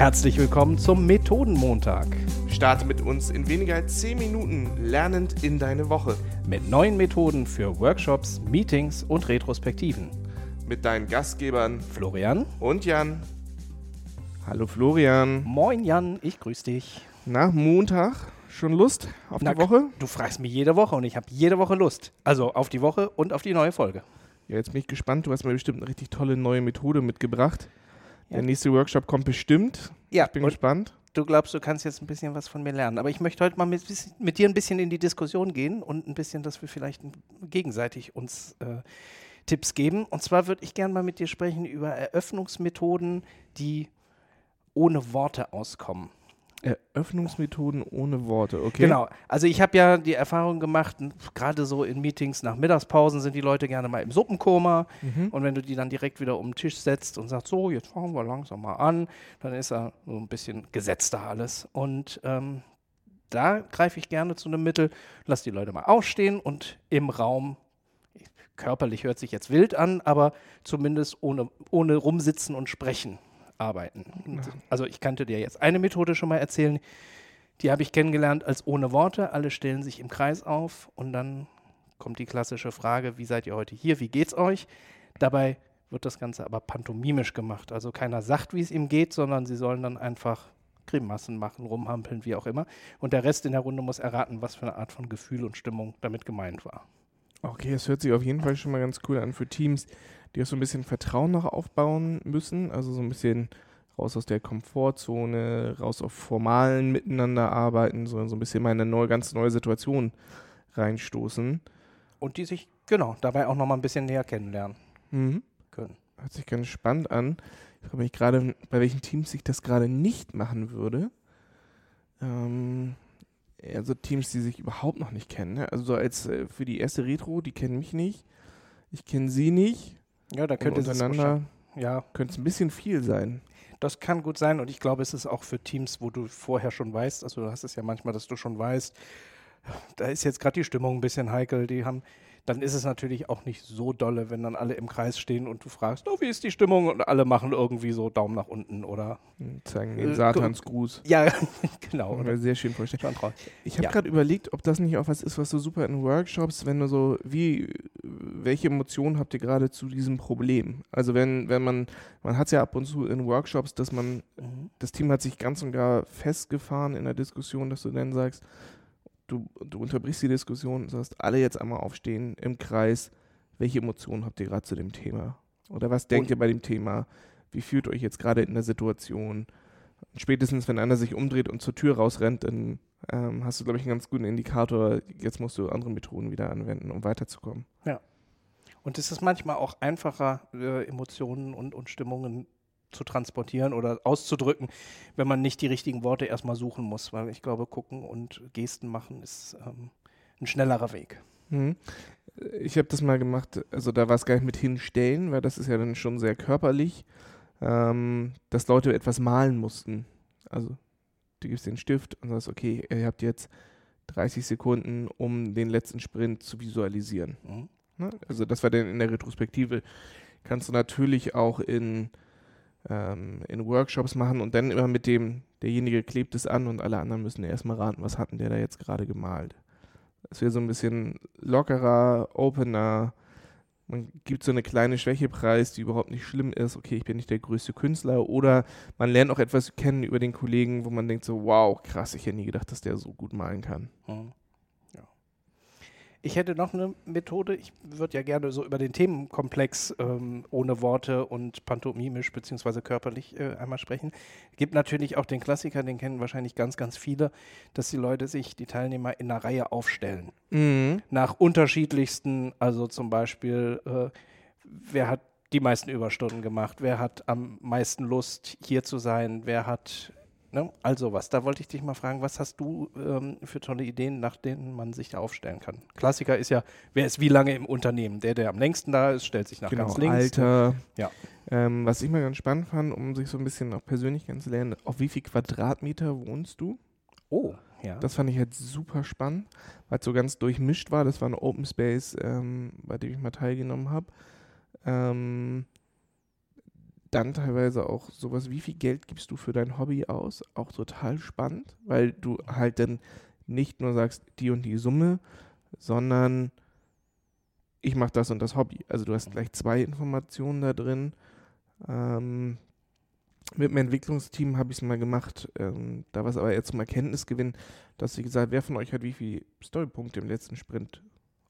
Herzlich willkommen zum Methodenmontag. Starte mit uns in weniger als 10 Minuten lernend in deine Woche. Mit neuen Methoden für Workshops, Meetings und Retrospektiven. Mit deinen Gastgebern Florian. und Jan. Hallo Florian. Moin Jan, ich grüße dich. Nach Montag schon Lust auf Na, die Woche? Du fragst mich jede Woche und ich habe jede Woche Lust. Also auf die Woche und auf die neue Folge. Ja, jetzt bin ich gespannt. Du hast mir bestimmt eine richtig tolle neue Methode mitgebracht. Ja. Der nächste Workshop kommt bestimmt. Ja, Ich bin und gespannt. du glaubst, du kannst jetzt ein bisschen was von mir lernen. Aber ich möchte heute mal mit, mit dir ein bisschen in die Diskussion gehen und ein bisschen, dass wir vielleicht gegenseitig uns äh, Tipps geben. Und zwar würde ich gerne mal mit dir sprechen über Eröffnungsmethoden, die ohne Worte auskommen. Eröffnungsmethoden ohne Worte, okay? Genau. Also ich habe ja die Erfahrung gemacht, gerade so in Meetings nach Mittagspausen sind die Leute gerne mal im Suppenkoma. Mhm. Und wenn du die dann direkt wieder um den Tisch setzt und sagst, so, jetzt fangen wir langsam mal an, dann ist da so ein bisschen gesetzter alles. Und ähm, da greife ich gerne zu einem Mittel, lass die Leute mal aufstehen und im Raum, körperlich hört sich jetzt wild an, aber zumindest ohne, ohne rumsitzen und sprechen arbeiten. Also ich kannte dir jetzt eine Methode schon mal erzählen, die habe ich kennengelernt als ohne Worte. Alle stellen sich im Kreis auf und dann kommt die klassische Frage, wie seid ihr heute hier, wie geht's euch? Dabei wird das Ganze aber pantomimisch gemacht. Also keiner sagt, wie es ihm geht, sondern sie sollen dann einfach Grimassen machen, rumhampeln, wie auch immer. Und der Rest in der Runde muss erraten, was für eine Art von Gefühl und Stimmung damit gemeint war. Okay, das hört sich auf jeden Fall schon mal ganz cool an für Teams, die auch so ein bisschen Vertrauen noch aufbauen müssen. Also so ein bisschen raus aus der Komfortzone, raus auf formalen Miteinander arbeiten, so, so ein bisschen mal in eine neue, ganz neue Situation reinstoßen. Und die sich, genau, dabei auch nochmal ein bisschen näher kennenlernen Mhm. können. Hört sich ganz spannend an. Ich frage mich gerade, bei welchen Teams ich das gerade nicht machen würde. Ähm, also Teams, die sich überhaupt noch nicht kennen. Ne? Also so als äh, für die erste Retro, die kennen mich nicht. Ich kenne sie nicht. Ja, da könnte es ja, könnte es ein bisschen viel sein. Das kann gut sein und ich glaube, es ist auch für Teams, wo du vorher schon weißt, also du hast es ja manchmal, dass du schon weißt, da ist jetzt gerade die Stimmung ein bisschen heikel, die haben, dann ist es natürlich auch nicht so dolle, wenn dann alle im Kreis stehen und du fragst, oh, wie ist die Stimmung? Und alle machen irgendwie so Daumen nach unten oder Und Zeigen Äh, den Satansgruß. ja, genau. Oder? sehr schön vorstellen. Ich habe Ja. gerade überlegt, ob das nicht auch was ist, was so super in Workshops, wenn du so, wie, welche Emotionen habt ihr gerade zu diesem Problem? Also wenn, wenn man, man hat es ja ab und zu in Workshops, dass man, Mhm. das Team hat sich ganz und gar festgefahren in der Diskussion, dass du dann sagst, du, du unterbrichst die Diskussion und sagst, alle jetzt einmal aufstehen im Kreis, welche Emotionen habt ihr gerade zu dem Thema? Oder was denkt Und- ihr bei dem Thema? Wie fühlt ihr euch jetzt gerade in der Situation? Spätestens, wenn einer sich umdreht und zur Tür rausrennt, dann ähm, hast du, glaube ich, einen ganz guten Indikator. Jetzt musst du andere Methoden wieder anwenden, um weiterzukommen. Und es ist manchmal auch einfacher, äh, Emotionen und, und Stimmungen zu transportieren oder auszudrücken, wenn man nicht die richtigen Worte erstmal suchen muss. Weil ich glaube, gucken und Gesten machen ist ähm, ein schnellerer Weg. Mhm. Ich habe das mal gemacht, also da war es gar nicht mit hinstellen, weil das ist ja dann schon sehr körperlich, ähm, dass Leute etwas malen mussten. Also du gibst den Stift und sagst, okay, ihr habt jetzt 30 Sekunden, um den letzten Sprint zu visualisieren. Mhm. Ne? Also das war dann in der Retrospektive. Kannst du natürlich auch in, ähm, in Workshops machen und dann immer mit dem, derjenige klebt es an und alle anderen müssen erstmal raten, was hatten der da jetzt gerade gemalt. Das wäre so ein bisschen lockerer, opener. Man gibt so eine kleine Schwäche preis, die überhaupt nicht schlimm ist. Okay, ich bin nicht der größte Künstler. Oder man lernt auch etwas kennen über den Kollegen, wo man denkt so, wow, krass, ich hätte nie gedacht, dass der so gut malen kann. Mhm. Ich hätte noch eine Methode. Ich würde ja gerne so über den Themenkomplex ähm, ohne Worte und pantomimisch beziehungsweise körperlich äh, einmal sprechen. Gibt natürlich auch den Klassiker, den kennen wahrscheinlich ganz, ganz viele, dass die Leute sich, die Teilnehmer in einer Reihe aufstellen. Mhm. Nach unterschiedlichsten, also zum Beispiel, äh, wer hat die meisten Überstunden gemacht, wer hat am meisten Lust, hier zu sein, wer hat Ne? Also was, da wollte ich dich mal fragen, was hast du ähm, für tolle Ideen, nach denen man sich da aufstellen kann? Klassiker ist ja, wer ist wie lange im Unternehmen? Der, der am längsten da ist, stellt sich nach Genau, ganz links. Alter. Ja. Ähm, was ich mal ganz spannend fand, um sich so ein bisschen auch persönlich kennenzulernen, auf wie viel Quadratmeter wohnst du? Oh, ja. Das fand ich halt super spannend, weil es so ganz durchmischt war. Das war ein Open Space, ähm, bei dem ich mal teilgenommen habe. Ähm, dann teilweise auch sowas, wie viel Geld gibst du für dein Hobby aus? Auch total spannend, weil du halt dann nicht nur sagst, die und die Summe, sondern ich mache das und das Hobby. Also du hast gleich zwei Informationen da drin. Ähm, mit dem Entwicklungsteam habe ich es mal gemacht. Ähm, da war es aber eher zum Erkenntnisgewinn, dass sie gesagt wer von euch hat wie viele Storypunkte im letzten Sprint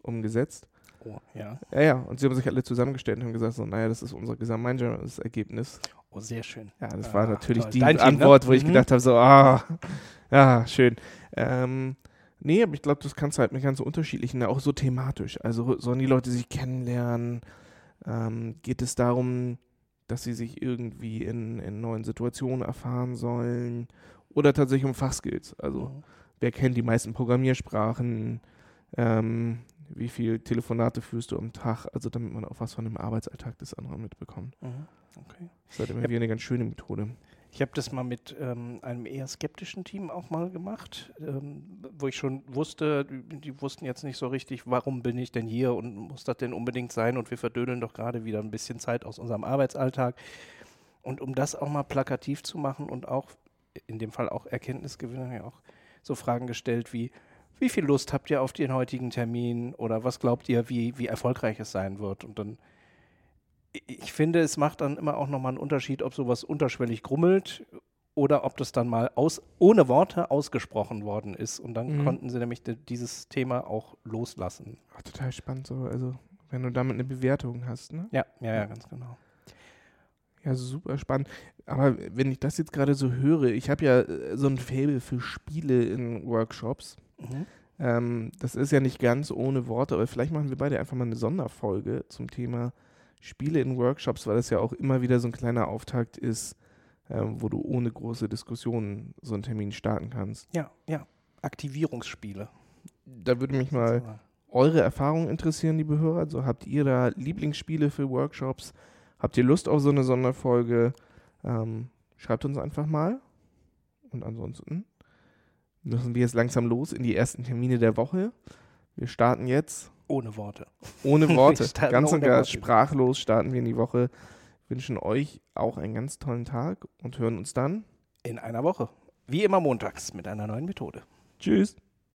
umgesetzt. Oh, ja. Ja, ja. Und sie haben sich alle zusammengestellt und haben gesagt, so, naja, das ist unser gemeinsames Ergebnis. Oh, sehr schön. Ja, das Ah, war natürlich toll. die Dein Team, ne? Antwort, wo ich Mhm. gedacht habe, so, ah, ja, schön. Ähm, nee, aber ich glaube, das kannst du halt mit ganz unterschiedlichen, auch so thematisch. Also sollen die Leute sich kennenlernen? Ähm, geht es darum, dass sie sich irgendwie in, in neuen Situationen erfahren sollen? Oder tatsächlich um Fachskills? Also Mhm. wer kennt die meisten Programmiersprachen? Ähm, wie viele Telefonate führst du am Tag? Also damit man auch was von dem Arbeitsalltag des anderen mitbekommt. Mhm. Okay. Das ist halt immer wieder eine ganz schöne Methode. Ich habe das mal mit ähm, einem eher skeptischen Team auch mal gemacht, ähm, wo ich schon wusste, die, die wussten jetzt nicht so richtig, warum bin ich denn hier und muss das denn unbedingt sein und wir verdödeln doch gerade wieder ein bisschen Zeit aus unserem Arbeitsalltag. Und um das auch mal plakativ zu machen und auch in dem Fall auch Erkenntnisgewinne, ja auch so Fragen gestellt wie, wie viel Lust habt ihr auf den heutigen Termin oder was glaubt ihr, wie, wie erfolgreich es sein wird? Und dann ich finde, es macht dann immer auch nochmal einen Unterschied, ob sowas unterschwellig grummelt oder ob das dann mal aus, ohne Worte ausgesprochen worden ist. Und dann Mhm. konnten sie nämlich dieses Thema auch loslassen. Ach, total spannend so. Also, wenn du damit eine Bewertung hast, ne? Ja, ja, ja, ganz genau. Ja, super spannend. Aber wenn ich das jetzt gerade so höre, ich habe ja äh, so ein Faible für Spiele in Workshops. Mhm. Ähm, das ist ja nicht ganz ohne Worte, aber vielleicht machen wir beide einfach mal eine Sonderfolge zum Thema Spiele in Workshops, weil das ja auch immer wieder so ein kleiner Auftakt ist, ähm, wo du ohne große Diskussionen so einen Termin starten kannst. Ja, ja. Aktivierungsspiele. Da würde mich mal eure Erfahrungen interessieren, liebe Hörer. Also habt ihr da Lieblingsspiele für Workshops? Habt ihr Lust auf so eine Sonderfolge? Ähm, schreibt uns einfach mal. Und ansonsten müssen wir jetzt langsam los in die ersten Termine der Woche. Wir starten jetzt Ohne Worte. ohne Worte. Ganz und gar sprachlos starten wir in die Woche. Wünschen euch auch einen ganz tollen Tag und hören uns dann. In einer Woche. Wie immer montags mit einer neuen Methode. Tschüss.